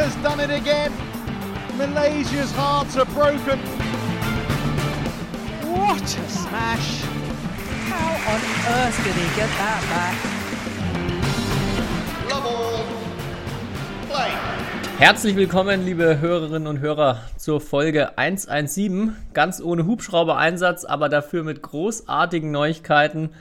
has done it again. Malaysia's hearts are broken. What a smash! How on earth did he get that back? Love all. Play. Herzlich willkommen, liebe Hörerinnen und Hörer, zur Folge 117. Ganz ohne Hubschrauber-Einsatz, aber dafür mit großartigen Neuigkeiten.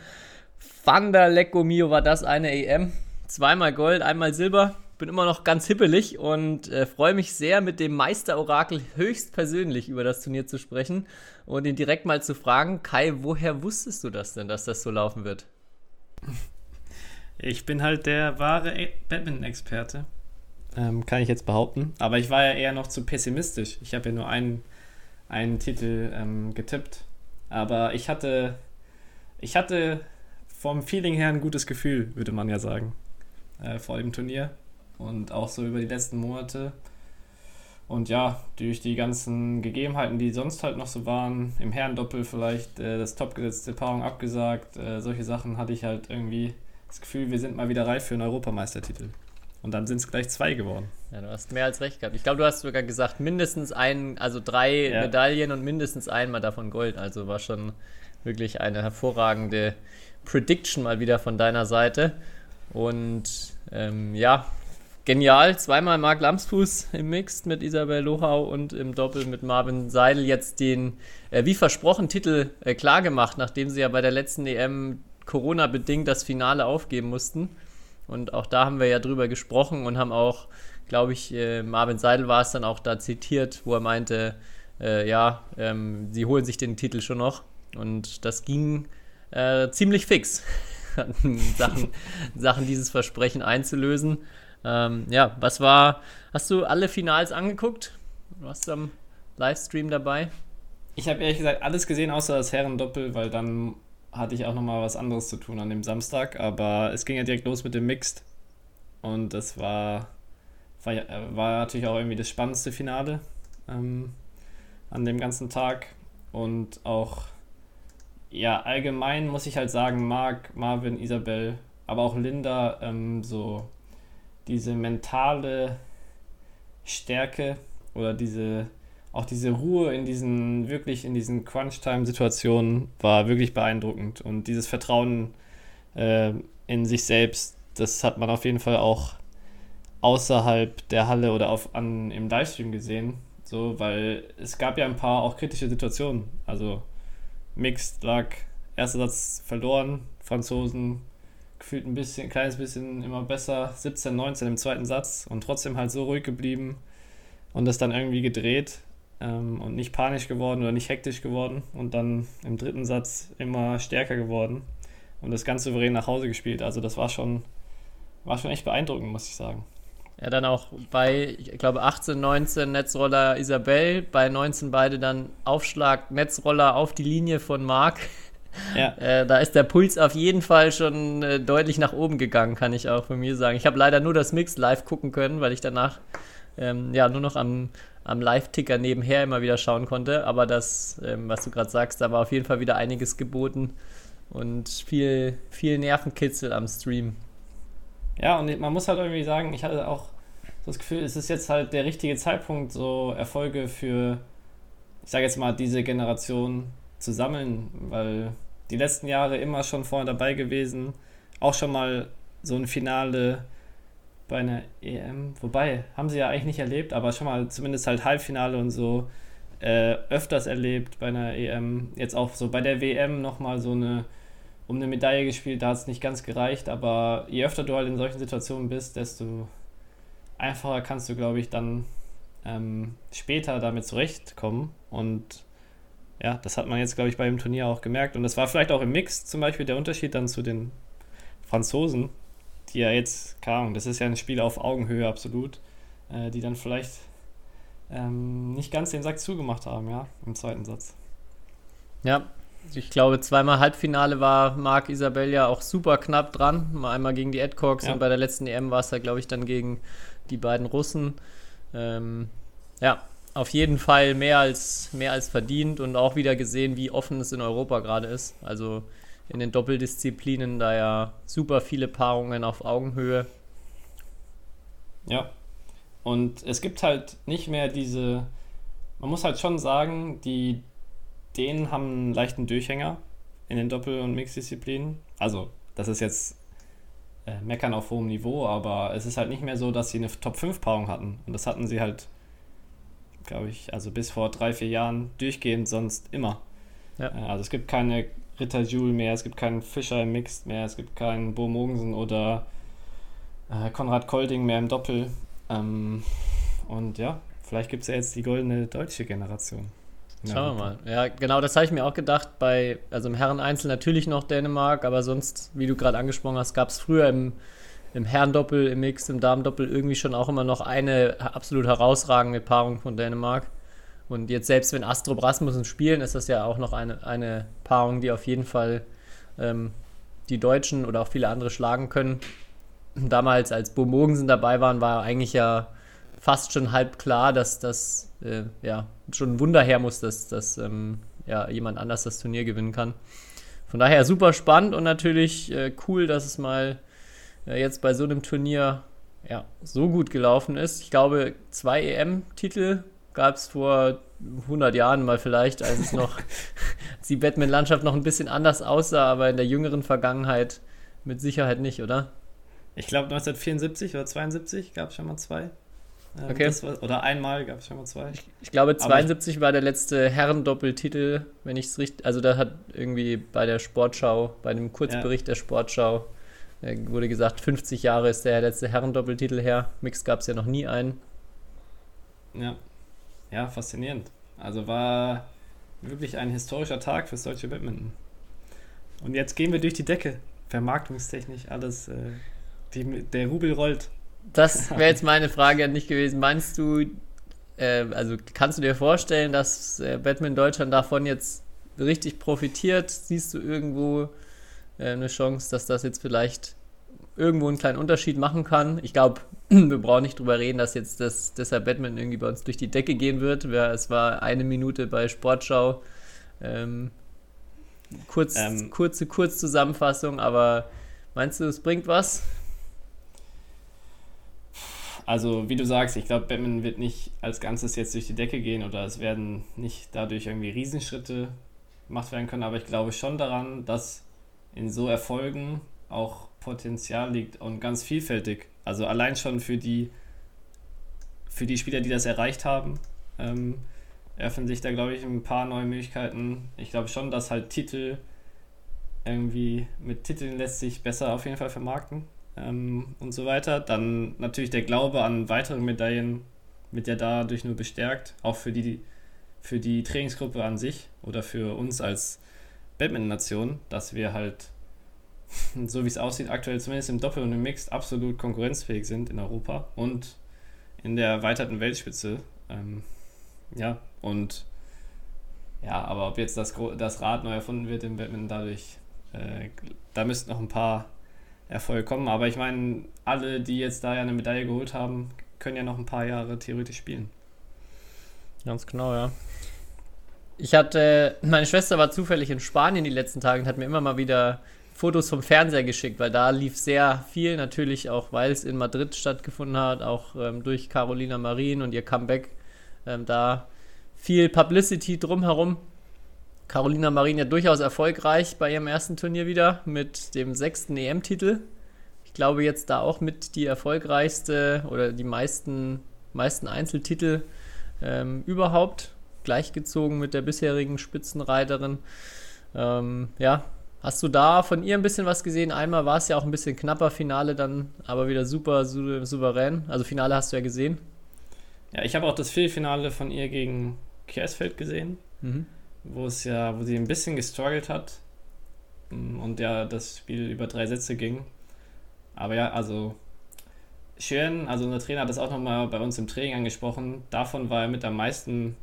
Van der Lecco Mio war das eine EM. Zweimal Gold, einmal Silber. Bin immer noch ganz hippelig und äh, freue mich sehr, mit dem Meisterorakel höchstpersönlich über das Turnier zu sprechen und ihn direkt mal zu fragen: Kai, woher wusstest du das denn, dass das so laufen wird? Ich bin halt der wahre E- Badminton-Experte. Ähm, kann ich jetzt behaupten. Aber ich war ja eher noch zu pessimistisch. Ich habe ja nur einen, einen Titel ähm, getippt. Aber ich hatte, ich hatte vom Feeling her ein gutes Gefühl, würde man ja sagen, äh, vor dem Turnier. Und auch so über die letzten Monate. Und ja, durch die ganzen Gegebenheiten, die sonst halt noch so waren, im Herrendoppel vielleicht äh, das topgesetzte Paarung abgesagt, äh, solche Sachen hatte ich halt irgendwie das Gefühl, wir sind mal wieder reif für einen Europameistertitel. Und dann sind es gleich zwei geworden. Ja, du hast mehr als recht gehabt. Ich glaube, du hast sogar gesagt, mindestens ein, also drei Ja. Medaillen und mindestens einmal davon Gold. Also war schon wirklich eine hervorragende Prediction mal wieder von deiner Seite. Und ähm, ja, genial. Zweimal Marc Lamsfuß im Mixed mit Isabel Lohau und im Doppel mit Marvin Seidel jetzt den, äh, wie versprochen, Titel äh, klargemacht, nachdem sie ja bei der letzten EM Corona-bedingt das Finale aufgeben mussten. Und auch da haben wir ja drüber gesprochen und haben auch, glaube ich, äh, Marvin Seidel war es dann auch da zitiert, wo er meinte, äh, ja, ähm, sie holen sich den Titel schon noch. Und das ging äh, ziemlich fix, Sachen, Sachen dieses Versprechen einzulösen. Ähm, ja, was war, hast du alle Finals angeguckt? Warst du am Livestream dabei? Ich habe ehrlich gesagt alles gesehen, außer das Herrendoppel, weil dann hatte ich auch nochmal was anderes zu tun an dem Samstag. Aber es ging ja direkt los mit dem Mixed. Und das war, war, war natürlich auch irgendwie das spannendste Finale ähm, an dem ganzen Tag. Und auch, ja, allgemein muss ich halt sagen, Marc, Marvin, Isabel, aber auch Linda, ähm, so diese mentale Stärke oder diese auch diese Ruhe in diesen, wirklich in diesen Crunch-Time-Situationen war wirklich beeindruckend. Und dieses Vertrauen äh, in sich selbst, das hat man auf jeden Fall auch außerhalb der Halle oder auf, an, im Livestream gesehen. So, weil es gab ja ein paar auch kritische Situationen. Also Mixed lag, erster Satz verloren, Franzosen gefühlt ein bisschen, ein kleines bisschen immer besser, 17, 19 im zweiten Satz und trotzdem halt so ruhig geblieben und das dann irgendwie gedreht ähm, und nicht panisch geworden oder nicht hektisch geworden und dann im dritten Satz immer stärker geworden und das ganz souverän nach Hause gespielt. Also das war schon, war schon echt beeindruckend, muss ich sagen. Ja, dann auch bei, ich glaube, 18, 19 Netzroller Isabel, bei 19 beide dann Aufschlag Netzroller auf die Linie von Marc. Ja, Äh, da ist der Puls auf jeden Fall schon äh, deutlich nach oben gegangen, kann ich auch von mir sagen. Ich habe leider nur das Mix live gucken können, weil ich danach ähm, ja nur noch am, am Live-Ticker nebenher immer wieder schauen konnte. Aber das, ähm, was du gerade sagst, da war auf jeden Fall wieder einiges geboten und viel, viel Nervenkitzel am Stream. Ja, und man muss halt irgendwie sagen, ich hatte auch so das Gefühl, es ist jetzt halt der richtige Zeitpunkt, so Erfolge für, ich sage jetzt mal, diese Generation zu sammeln, weil die letzten Jahre immer schon vorne dabei gewesen, auch schon mal so ein Finale bei einer EM, wobei, haben sie ja eigentlich nicht erlebt, aber schon mal zumindest halt Halbfinale und so äh, öfters erlebt bei einer EM, jetzt auch so bei der WM nochmal so eine um eine Medaille gespielt, da hat es nicht ganz gereicht, aber je öfter du halt in solchen Situationen bist, desto einfacher kannst du, glaube ich, dann ähm, später damit zurechtkommen. Und ja, das hat man jetzt, glaube ich, bei dem Turnier auch gemerkt. Und das war vielleicht auch im Mix zum Beispiel der Unterschied dann zu den Franzosen, die ja jetzt, keine Ahnung, das ist ja ein Spiel auf Augenhöhe absolut, äh, die dann vielleicht ähm, nicht ganz den Sack zugemacht haben, ja, im zweiten Satz. Ja, ich glaube, zweimal Halbfinale war Marc Isabel ja auch super knapp dran. Mal einmal gegen die Adcox Ja. und bei der letzten EM war es ja, glaube ich, dann gegen die beiden Russen. Ähm, ja, auf jeden Fall mehr als, mehr als verdient und auch wieder gesehen, wie offen es in Europa gerade ist. Also in den Doppeldisziplinen da ja super viele Paarungen auf Augenhöhe. Ja. Und es gibt halt nicht mehr diese, man muss halt schon sagen, die Dänen haben einen leichten Durchhänger in den Doppel- und Mixdisziplinen. Also, das ist jetzt äh, Meckern auf hohem Niveau, aber es ist halt nicht mehr so, dass sie eine Top-5-Paarung hatten. Und das hatten sie halt, glaube ich, also bis vor drei, vier Jahren durchgehend sonst immer. Ja. Äh, Also es gibt keine Ritter Jules mehr, es gibt keinen Fischer im Mixed mehr, es gibt keinen Bo Mogensen oder äh, Konrad Kolding mehr im Doppel. Ähm, und ja, vielleicht gibt es ja jetzt die goldene deutsche Generation. Schauen wir mal. Ja, genau, das habe ich mir auch gedacht. Bei, also im Herreneinzel natürlich noch Dänemark, aber sonst, wie du gerade angesprochen hast, gab es früher im, im Herrendoppel, im Mix, im Damendoppel irgendwie schon auch immer noch eine absolut herausragende Paarung von Dänemark. Und jetzt selbst wenn Astrup Rasmussen spielen, ist das ja auch noch eine, eine Paarung, die auf jeden Fall ähm, die Deutschen oder auch viele andere schlagen können. Damals, als Bo Mogensen dabei waren, war eigentlich ja fast schon halb klar, dass das äh, ja schon ein Wunder her muss, dass, dass ähm, ja, jemand anders das Turnier gewinnen kann. Von daher super spannend und natürlich äh, cool, dass es mal jetzt bei so einem Turnier ja, so gut gelaufen ist. Ich glaube, zwei EM-Titel gab es vor 100 Jahren mal vielleicht, als es noch als die Batman-Landschaft noch ein bisschen anders aussah, aber in der jüngeren Vergangenheit mit Sicherheit nicht, oder? Ich glaube 1974 oder 72 gab es schon mal zwei. Ähm, Okay. war, oder einmal gab es schon mal zwei. Ich glaube, Aber 72 war der letzte Herrendoppeltitel, wenn ich es richtig. Also, da hat irgendwie bei der Sportschau, bei dem Kurzbericht der Sportschau, äh, wurde gesagt, 50 Jahre ist der letzte Herrendoppeltitel her. Mix gab es ja noch nie einen. Ja. ja, faszinierend. Also war wirklich ein historischer Tag fürs deutsche Badminton. Und jetzt gehen wir durch die Decke. Vermarktungstechnisch alles. Äh, die, der Rubel rollt. Das wäre jetzt meine Frage an dich gewesen. Meinst du, äh, also kannst du dir vorstellen, dass äh, Batman Deutschland davon jetzt richtig profitiert? Siehst du irgendwo eine Chance, dass das jetzt vielleicht irgendwo einen kleinen Unterschied machen kann? Ich glaube, wir brauchen nicht drüber reden, dass jetzt das, deshalb Batman irgendwie bei uns durch die Decke gehen wird. Wir- Es war eine Minute bei Sportschau. Ähm, kurz, Ähm. kurze Kurzzusammenfassung, aber meinst du, es bringt was? Also, wie du sagst, ich glaube, Batman wird nicht als Ganzes jetzt durch die Decke gehen oder es werden nicht dadurch irgendwie Riesenschritte gemacht werden können, aber ich glaube schon daran, dass in so Erfolgen auch Potenzial liegt und ganz vielfältig. Also allein schon für die, für die Spieler, die das erreicht haben, ähm, eröffnen sich da, glaube ich, ein paar neue Möglichkeiten. Ich glaube schon, dass halt Titel irgendwie mit Titeln lässt sich besser auf jeden Fall vermarkten ähm, und so weiter. Dann natürlich der Glaube an weitere Medaillen wird ja dadurch nur bestärkt, auch für die, für die Trainingsgruppe an sich oder für uns als Badminton-Nation, dass wir halt, so wie es aussieht, aktuell zumindest im Doppel und im Mixed absolut konkurrenzfähig sind in Europa und in der erweiterten Weltspitze. Ähm, ja, und ja, aber ob jetzt das, das Rad neu erfunden wird im Badminton dadurch, äh, da müssten noch ein paar Erfolge kommen. Aber ich meine, alle, die jetzt da ja eine Medaille geholt haben, können ja noch ein paar Jahre theoretisch spielen. Ganz genau, ja. Ich hatte, meine Schwester war zufällig in Spanien die letzten Tage und hat mir immer mal wieder Fotos vom Fernseher geschickt, weil da lief sehr viel, natürlich auch, weil es in Madrid stattgefunden hat, auch ähm, durch Carolina Marin und ihr Comeback. Ähm, da viel Publicity drumherum. Carolina Marin ja durchaus erfolgreich bei ihrem ersten Turnier wieder mit dem sechsten EM-Titel. Ich glaube jetzt da auch mit die erfolgreichste oder die meisten, meisten Einzeltitel ähm, überhaupt, gleichgezogen mit der bisherigen Spitzenreiterin. Ähm, ja, hast du da von ihr ein bisschen was gesehen? Einmal war es ja auch ein bisschen knapper Finale, dann aber wieder super sou souverän. Also Finale hast du ja gesehen. Ja, ich habe auch das Viertelfinale von ihr gegen Kersfeld gesehen, Mhm. wo es ja, wo sie ein bisschen gestruggelt hat mm, und ja das Spiel über drei Sätze ging. Aber ja, also schön, also unser Trainer hat das auch nochmal bei uns im Training angesprochen. Davon war er mit am meisten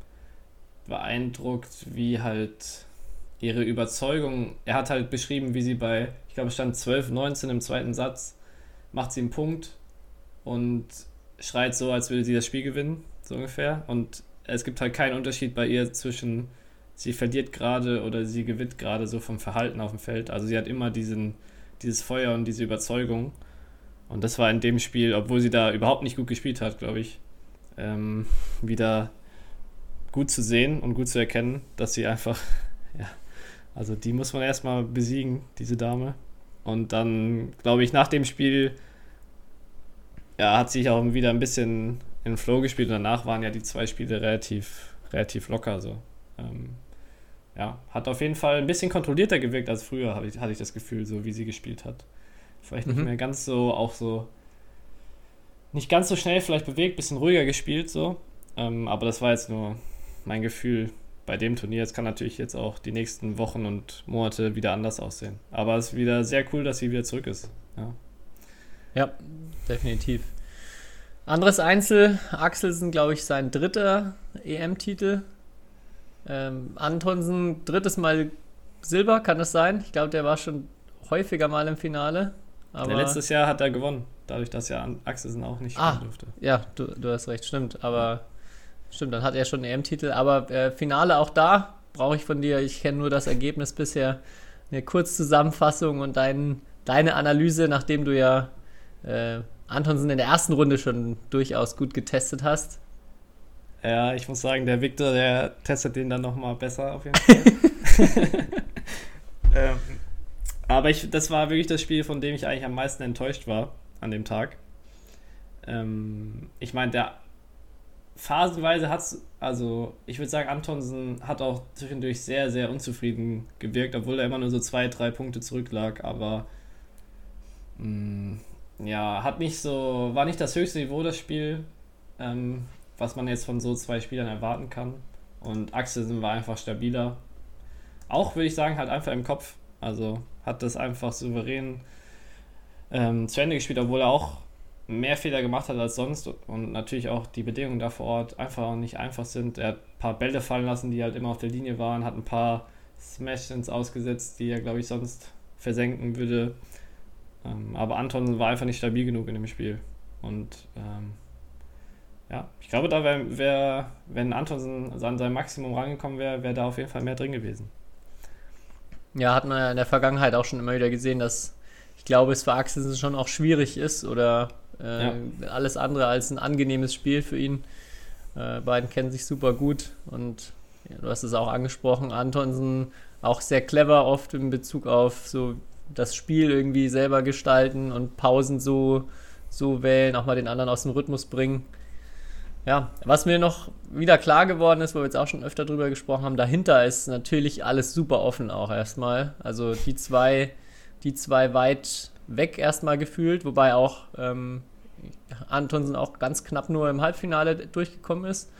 beeindruckt, wie halt ihre Überzeugung, er hat halt beschrieben, wie sie bei, ich glaube, stand 12, 19 im zweiten Satz, macht sie einen Punkt und schreit so, als würde sie das Spiel gewinnen, so ungefähr. Und es gibt halt keinen Unterschied bei ihr zwischen, sie verliert gerade oder sie gewinnt gerade so vom Verhalten auf dem Feld. Also sie hat immer diesen, dieses Feuer und diese Überzeugung. Und das war in dem Spiel, obwohl sie da überhaupt nicht gut gespielt hat, glaube ich, ähm, wieder gut zu sehen und gut zu erkennen, dass sie einfach, ja, also die muss man erstmal besiegen, diese Dame. Und dann, glaube ich, nach dem Spiel, ja, hat sich auch wieder ein bisschen in den Flow gespielt. Und danach waren ja die zwei Spiele relativ, relativ locker so. Ähm, ja, hat auf jeden Fall ein bisschen kontrollierter gewirkt als früher, ich, hatte ich das Gefühl, so wie sie gespielt hat. Vielleicht nicht Mhm. mehr ganz so, auch so, nicht ganz so schnell vielleicht bewegt, bisschen ruhiger gespielt so. Ähm, aber das war jetzt nur mein Gefühl bei dem Turnier. Es kann natürlich jetzt auch die nächsten Wochen und Monate wieder anders aussehen. Aber es ist wieder sehr cool, dass sie wieder zurück ist. Ja. Ja, definitiv. Anderes Einzel, Axelsen, glaube ich, sein dritter EM-Titel. Ähm, Antonsen, drittes Mal Silber, kann das sein? Ich glaube, der war schon häufiger mal im Finale. Aber Der letztes Jahr hat er gewonnen, dadurch, dass ja Axelsen auch nicht Ah. durfte. Ja, du, du hast recht, stimmt. Aber stimmt, dann hat er schon einen EM-Titel. Aber äh, Finale auch da brauche ich von dir. Ich kenne nur das Ergebnis bisher. Eine Kurzzusammenfassung und dein, deine Analyse, nachdem du ja äh, Antonsen in der ersten Runde schon durchaus gut getestet hast. Ja, ich muss sagen, der Victor, der testet den dann nochmal besser auf jeden Fall. ähm, aber ich, das war wirklich das Spiel, von dem ich eigentlich am meisten enttäuscht war an dem Tag. Ähm, ich meine, der phasenweise hat es, also ich würde sagen, Antonsen hat auch zwischendurch sehr, sehr unzufrieden gewirkt, obwohl er immer nur so zwei, drei Punkte zurücklag, aber mh, ja, hat nicht so, war nicht das höchste Niveau das Spiel. Ähm, was man jetzt von so zwei Spielern erwarten kann. Und Axelsen war einfach stabiler. Auch würde ich sagen, halt einfach im Kopf. Also hat das einfach souverän ähm, zu Ende gespielt, obwohl er auch mehr Fehler gemacht hat als sonst und natürlich auch die Bedingungen da vor Ort einfach nicht einfach sind. Er hat ein paar Bälle fallen lassen, die halt immer auf der Linie waren, hat ein paar Smash-Ins ausgesetzt, die er, glaube ich, sonst versenken würde. Ähm, aber Anton war einfach nicht stabil genug in dem Spiel. Und ähm, ja, ich glaube, da wäre, wär, wenn Antonsen an sein Maximum rangekommen wäre, wäre da auf jeden Fall mehr drin gewesen. Ja, hat man ja in der Vergangenheit auch schon immer wieder gesehen, dass glaube, es für Axelsen schon auch schwierig ist oder äh, Ja. alles andere als ein angenehmes Spiel für ihn. Äh, beiden kennen sich super gut und ja, du hast es auch angesprochen, Antonsen auch sehr clever oft in Bezug auf so das Spiel irgendwie selber gestalten und Pausen so, so wählen, auch mal den anderen aus dem Rhythmus bringen. Ja, was mir noch wieder klar geworden ist, wo wir jetzt auch schon öfter drüber gesprochen haben, dahinter ist natürlich alles super offen auch erstmal. Also die zwei, die zwei weit weg erstmal gefühlt, wobei auch ähm, Antonsen auch ganz knapp nur im Halbfinale durchgekommen ist.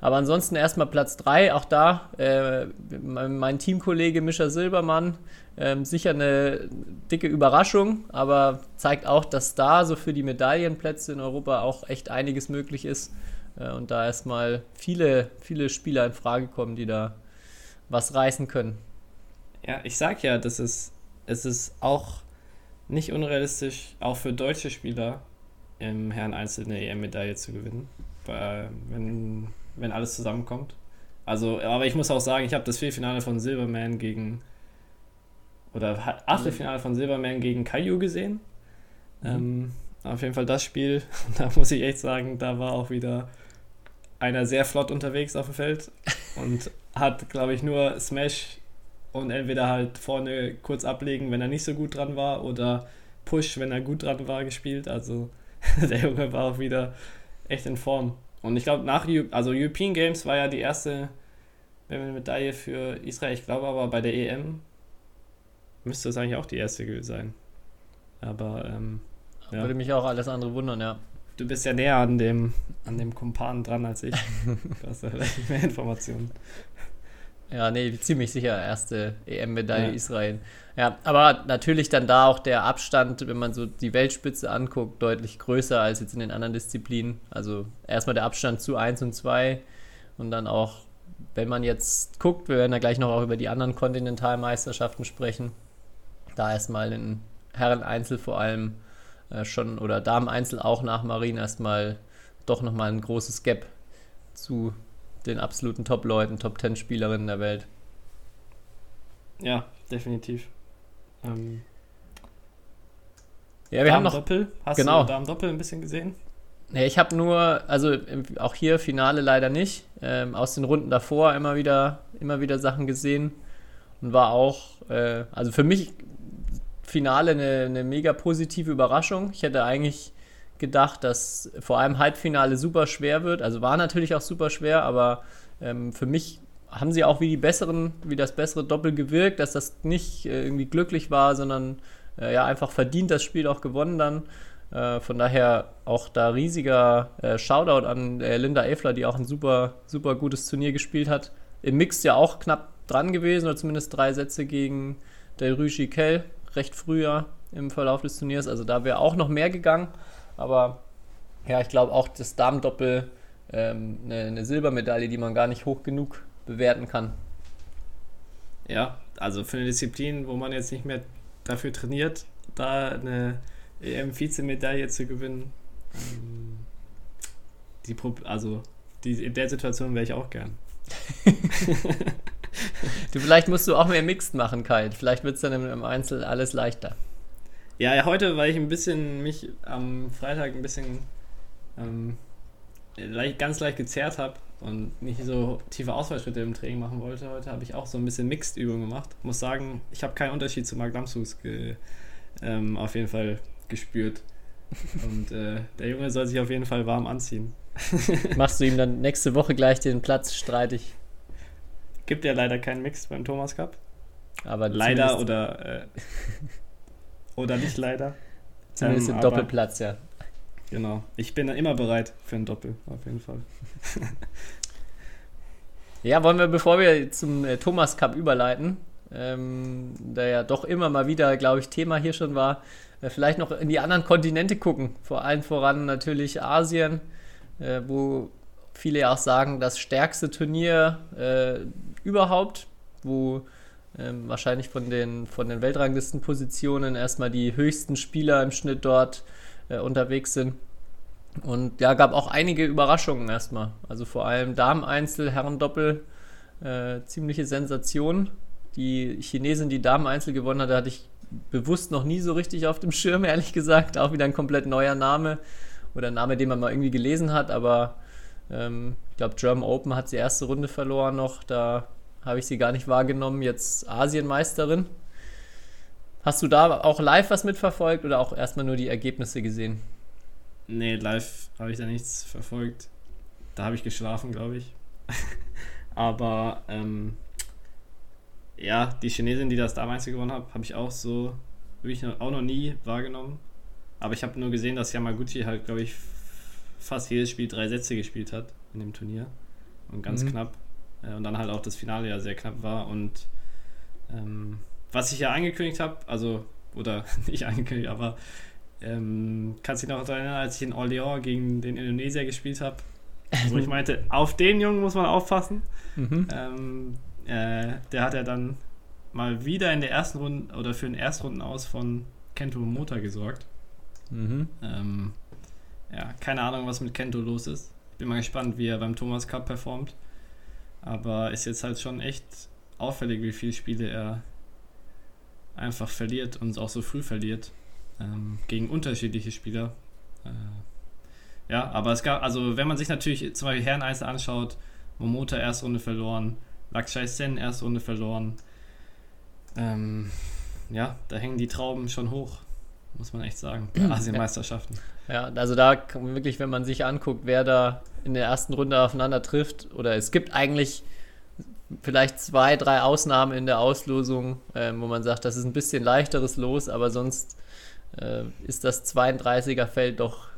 Aber ansonsten erstmal Platz 3, auch da äh, mein Teamkollege Mischa Silbermann, ähm, sicher eine dicke Überraschung, aber zeigt auch, dass da so für die Medaillenplätze in Europa auch echt einiges möglich ist. Äh, und da erstmal viele, viele Spieler in Frage kommen, die da was reißen können. Ja, ich sag ja, das ist, es ist auch nicht unrealistisch, auch für deutsche Spieler im Herren Einzel eine EM-Medaille zu gewinnen, wenn, wenn alles zusammenkommt. Also, aber ich muss auch sagen, ich habe das Viertelfinale von Silverman gegen oder Achtelfinale von Silverman gegen Caillou gesehen. Ähm, auf jeden Fall das Spiel. Da muss ich echt sagen, da war auch wieder einer sehr flott unterwegs auf dem Feld und hat, glaube ich, nur Smash und entweder halt vorne kurz ablegen, wenn er nicht so gut dran war, oder Push, wenn er gut dran war, gespielt. Also der Junge war auch wieder echt in Form. Und ich glaube, nach also European Games war ja die erste Medaille für Israel. Ich glaube aber bei der EM müsste es eigentlich auch die erste sein. Aber ähm, ja. Würde mich auch alles andere wundern, ja. du bist ja näher an dem, an dem Kumpan dran als ich. Du hast ja vielleicht mehr Informationen. Ja, nee, ziemlich sicher erste EM-Medaille Ja. Israel. Ja, aber natürlich dann da auch der Abstand, wenn man so die Weltspitze anguckt, deutlich größer als jetzt in den anderen Disziplinen. Also erstmal der Abstand zu 1 und 2 und dann auch, wenn man jetzt guckt, wir werden ja gleich noch auch über die anderen Kontinentalmeisterschaften sprechen, da erstmal in Herren-Einzel vor allem äh, schon oder Damen-Einzel auch nach Marien erstmal doch nochmal ein großes Gap zu den absoluten Top-Leuten, Top-10-Spielerinnen der Welt. Ja, definitiv. Ähm, Ja, wir haben noch. Doppel. Hast genau. du Damen Doppel ein bisschen gesehen? Nee, ich habe nur, also auch hier Finale leider nicht. Ähm, aus den Runden davor immer wieder, immer wieder Sachen gesehen und war auch, äh, also für mich Finale eine, eine mega positive Überraschung. Ich hätte eigentlich gedacht, dass vor allem Halbfinale super schwer wird. Also war natürlich auch super schwer, aber ähm, für mich haben sie auch wie die besseren, wie das bessere Doppel gewirkt, dass das nicht äh, irgendwie glücklich war, sondern äh, ja einfach verdient das Spiel auch gewonnen dann. Äh, von daher auch da riesiger äh, Shoutout an äh, Linda Efler, die auch ein super, super gutes Turnier gespielt hat. Im Mix ja auch knapp dran gewesen, oder zumindest drei Sätze gegen Del Rüji Kell, recht früher im Verlauf des Turniers. Also da wäre auch noch mehr gegangen. Aber ja, ich glaube auch das Damendoppel ähm, eine, eine Silbermedaille, die man gar nicht hoch genug bewerten kann. Ja, also für eine Disziplin, wo man jetzt nicht mehr dafür trainiert, da eine EM-Vizemedaille zu gewinnen, ähm, die, also die, in der Situation wäre ich auch gern. du, vielleicht musst du auch mehr Mixed machen, Kai. Vielleicht wird es dann im, im Einzel alles leichter. Ja, heute, weil ich ein bisschen mich am Freitag ein bisschen ähm, leicht, ganz leicht gezerrt habe und nicht so tiefe Ausfallschritte im Training machen wollte, heute habe ich auch so ein bisschen Mixed-Übungen gemacht. Muss sagen, ich habe keinen Unterschied zu Mark Lamshus ähm, auf jeden Fall gespürt. Und äh, der Junge soll sich auf jeden Fall warm anziehen. Machst du ihm dann nächste Woche gleich den Platz streitig? Gibt ja leider keinen Mix beim Thomas Cup. Aber leider oder, äh, oder nicht leider. Zumindest ähm, im Doppelplatz, ja. Genau. Ich bin immer bereit für ein Doppel, auf jeden Fall. ja, wollen wir, bevor wir zum äh, Thomas Cup überleiten, ähm, der ja doch immer mal wieder, glaube ich, Thema hier schon war, äh, vielleicht noch in die anderen Kontinente gucken. Vor allem voran natürlich Asien, äh, wo viele ja auch sagen, das stärkste Turnier äh, überhaupt, wo ähm, wahrscheinlich von den, von den Weltranglistenpositionen erstmal die höchsten Spieler im Schnitt dort äh, unterwegs sind. Und ja, gab auch einige Überraschungen erstmal. Also vor allem Damen-Einzel, Herren-Doppel, äh, ziemliche Sensation. Die Chinesin, die Damen-Einzel gewonnen hat, hatte ich bewusst noch nie so richtig auf dem Schirm, ehrlich gesagt. Auch wieder ein komplett neuer Name oder ein Name, den man mal irgendwie gelesen hat. Aber ähm, ich glaube, German Open hat sie erste Runde verloren noch. Da habe ich sie gar nicht wahrgenommen. Jetzt Asienmeisterin. Hast du da auch live was mitverfolgt oder auch erstmal nur die Ergebnisse gesehen? Nee, live habe ich da nichts verfolgt. Da habe ich geschlafen, glaube ich. Aber ähm, ja, die Chinesin, die das damals gewonnen hat, habe ich auch so wirklich auch noch nie wahrgenommen. Aber ich habe nur gesehen, dass Yamaguchi halt, glaube ich, fast jedes Spiel drei Sätze gespielt hat in dem Turnier. Und ganz mhm. knapp. Äh, und dann halt auch das Finale ja sehr knapp war. Und ähm, was ich ja angekündigt habe, also, oder nicht angekündigt, aber ähm, kannst du dich noch erinnern, als ich in Orléans gegen den Indonesier gespielt habe, wo ich meinte, auf den Jungen muss man aufpassen. Mhm. Ähm, äh, der hat ja dann mal wieder in der ersten Runde oder für den Erstrunden aus von Kento Momota gesorgt. Mhm. Ähm, ja, keine Ahnung, was mit Kento los ist. Ich bin mal gespannt, wie er beim Thomas Cup performt. Aber ist jetzt halt schon echt auffällig, wie viele Spiele er einfach verliert und auch so früh verliert ähm, gegen unterschiedliche Spieler. Äh, ja, aber es gab, also wenn man sich natürlich zum Beispiel Herren Einzel anschaut, Momota erste Runde verloren, Lakshai Sen erste Runde verloren. Ähm, ja, da hängen die Trauben schon hoch, muss man echt sagen, bei Asienmeisterschaften. Ja, also da wirklich, wenn man sich anguckt, wer da in der ersten Runde aufeinander trifft, oder es gibt eigentlich vielleicht zwei, drei Ausnahmen in der Auslosung, äh, wo man sagt, das ist ein bisschen leichteres Los, aber sonst äh, ist das 32er Feld doch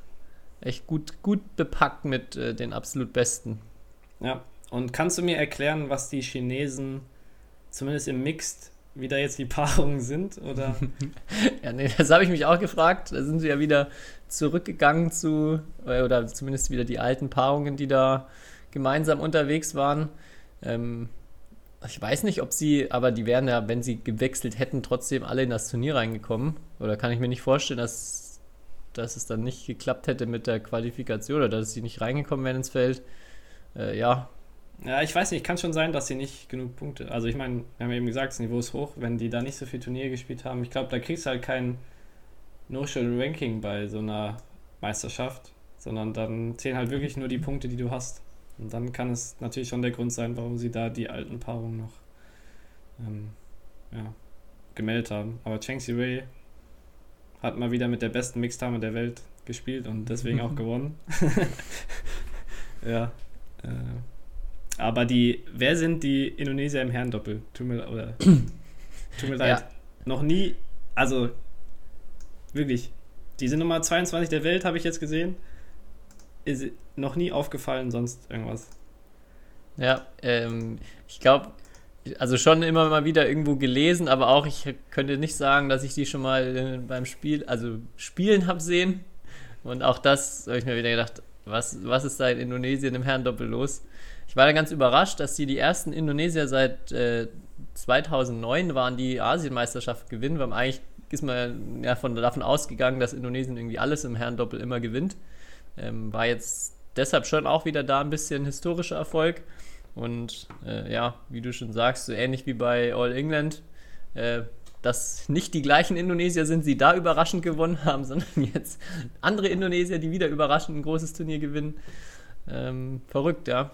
echt gut, gut bepackt mit äh, den absolut Besten. Ja, und kannst du mir erklären, was die Chinesen zumindest im Mixed wieder jetzt die Paarungen sind? Oder? ja, nee, das habe ich mich auch gefragt. Da sind sie ja wieder zurückgegangen zu, äh, oder zumindest wieder die alten Paarungen, die da gemeinsam unterwegs waren. Ähm, ich weiß nicht, ob sie, aber die wären ja, wenn sie gewechselt hätten, trotzdem alle in das Turnier reingekommen. Oder kann ich mir nicht vorstellen, dass, dass es dann nicht geklappt hätte mit der Qualifikation oder dass sie nicht reingekommen wären ins Feld. Äh, ja. Ja, ich weiß nicht, kann schon sein, dass sie nicht genug Punkte. Also ich meine, wir haben eben gesagt, das Niveau ist hoch, wenn die da nicht so viel Turnier gespielt haben. Ich glaube, da kriegst du halt kein No-Show-Ranking bei so einer Meisterschaft. sondern dann zählen halt wirklich nur die Punkte, die du hast. Und dann kann es natürlich schon der Grund sein, warum sie da die alten Paarungen noch ähm, ja, gemeldet haben. Aber Cheng Wei hat mal wieder mit der besten Mixdame der Welt gespielt und deswegen auch gewonnen. ja. Äh, aber die, wer sind die Indonesier im Herrendoppel? Tut mir, oder, tut mir leid. Ja. Noch nie, also wirklich, die sind Nummer 22 der Welt, habe ich jetzt gesehen. Ist noch nie aufgefallen, sonst irgendwas. Ja, ähm, ich glaube, also schon immer mal wieder irgendwo gelesen, aber auch ich könnte nicht sagen, dass ich die schon mal äh, beim Spiel, also Spielen habe sehen. Und auch das habe ich mir wieder gedacht, was, was ist da in Indonesien im Herrendoppel los? Ich war da ganz überrascht, dass die die ersten Indonesier seit äh, 2009 waren, die Asienmeisterschaft gewinnen, weil eigentlich ist man ja von, davon ausgegangen, dass Indonesien irgendwie alles im Herrendoppel immer gewinnt. Ähm, war jetzt deshalb schon auch wieder da ein bisschen historischer Erfolg. Und äh, ja, wie du schon sagst, so ähnlich wie bei All England, äh, dass nicht die gleichen Indonesier sind, die da überraschend gewonnen haben, sondern jetzt andere Indonesier, die wieder überraschend ein großes Turnier gewinnen. Ähm, verrückt, ja.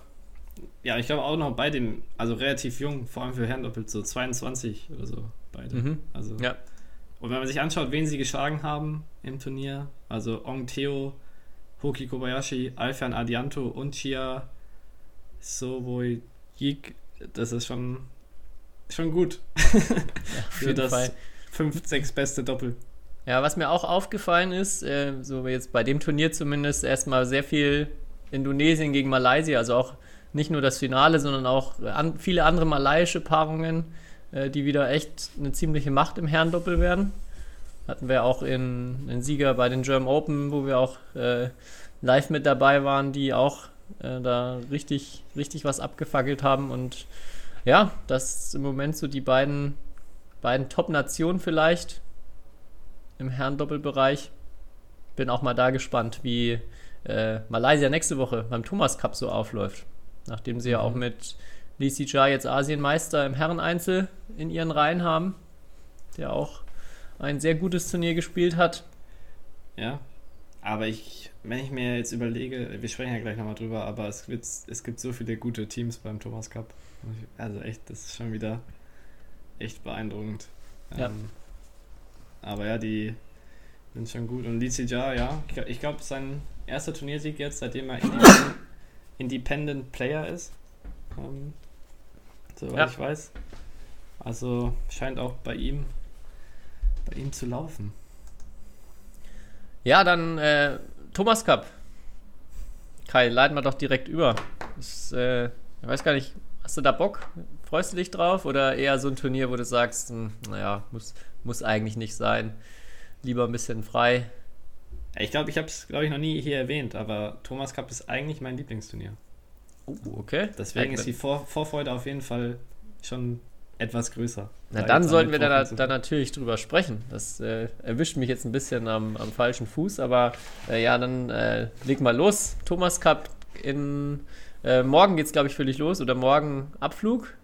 Ja, ich glaube auch noch bei dem, also relativ jung, vor allem für Herrendoppel, so 22 oder so, beide. Mhm. Also, Ja, Und wenn man sich anschaut, wen sie geschlagen haben im Turnier, also Ong Theo, Hoki Kobayashi, Alfian Adianto und Chia Soboyik, das ist schon, schon gut auf für das Fall. 5, 6 beste Doppel. Ja, was mir auch aufgefallen ist, äh, so jetzt bei dem Turnier zumindest, erstmal sehr viel Indonesien gegen Malaysia, also auch nicht nur das Finale, sondern auch an, viele andere malaiische Paarungen, äh, die wieder echt eine ziemliche Macht im Herrendoppel werden. Hatten wir auch in, in Sieger bei den German Open, wo wir auch äh, live mit dabei waren, die auch äh, da richtig, richtig was abgefackelt haben. Und ja, das ist im Moment so die beiden, beiden Top-Nationen vielleicht im Herrendoppelbereich. Bin auch mal da gespannt, wie äh, Malaysia nächste Woche beim Thomas Cup so aufläuft. Nachdem sie ja auch mit Lee Sijia jetzt Asienmeister im Herreneinzel in ihren Reihen haben, der auch ein sehr gutes Turnier gespielt hat. Ja, aber ich, wenn ich mir jetzt überlege, wir sprechen ja gleich nochmal drüber, aber es gibt, es gibt so viele gute Teams beim Thomas Cup. Also echt, das ist schon wieder echt beeindruckend. Ja. Ähm, aber ja, die sind schon gut. Und Lee Sijia, ja, ich, ich glaube, sein erster Turniersieg jetzt, seitdem er Independent, Independent Player ist. Ähm, soweit Ja. ich weiß. Also scheint auch bei ihm, bei ihm zu laufen. Ja, dann äh, Thomas Cup. Kai, leiten wir doch direkt über. Das, äh, ich weiß gar nicht, hast du da Bock? Freust du dich drauf? Oder eher so ein Turnier, wo du sagst, hm, naja, muss, muss eigentlich nicht sein. Lieber ein bisschen frei. Ich glaube, ich habe es, glaube ich, noch nie hier erwähnt, aber Thomas Cup ist eigentlich mein Lieblingsturnier. Uh, okay. Deswegen ist die Vor Vorfreude auf jeden Fall schon etwas größer. Na, Da dann sollten wir da, da natürlich drüber sprechen. Das äh, erwischt mich jetzt ein bisschen am, am falschen Fuß, aber äh, ja, dann äh, leg mal los. Thomas Cup in äh, morgen geht's glaube ich für dich los oder morgen Abflug.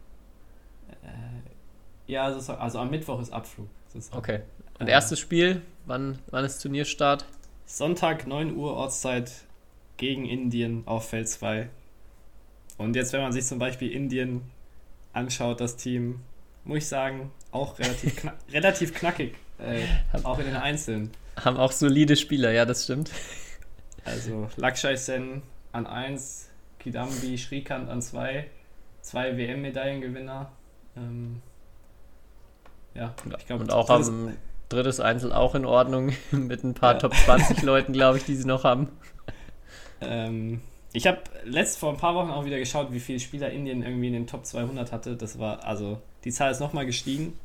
Ja, also, es- also am Mittwoch ist Abflug. sozusagen. Okay. Und Äh, erstes Spiel, wann, wann ist Turnierstart? Sonntag 9 Uhr Ortszeit gegen Indien auf Feld 2. Und jetzt, wenn man sich zum Beispiel Indien anschaut, das Team, muss ich sagen, auch relativ, knack, relativ knackig. Äh, auch in den Einzelnen. Haben auch solide Spieler, ja, das stimmt. Also Lakshai Sen an 1, Kidambi Shrikant an 2, zwei WM-Medaillengewinner. Ähm, ja, ich glaube, Und auch am drittes Einzel auch in Ordnung mit ein paar Ja. Top 20 Leuten, glaube ich, die sie noch haben. Ähm, ich habe letzt vor ein paar Wochen auch wieder geschaut, wie viele Spieler Indien irgendwie in den Top 200 hatte. Das war, also, die Zahl ist nochmal gestiegen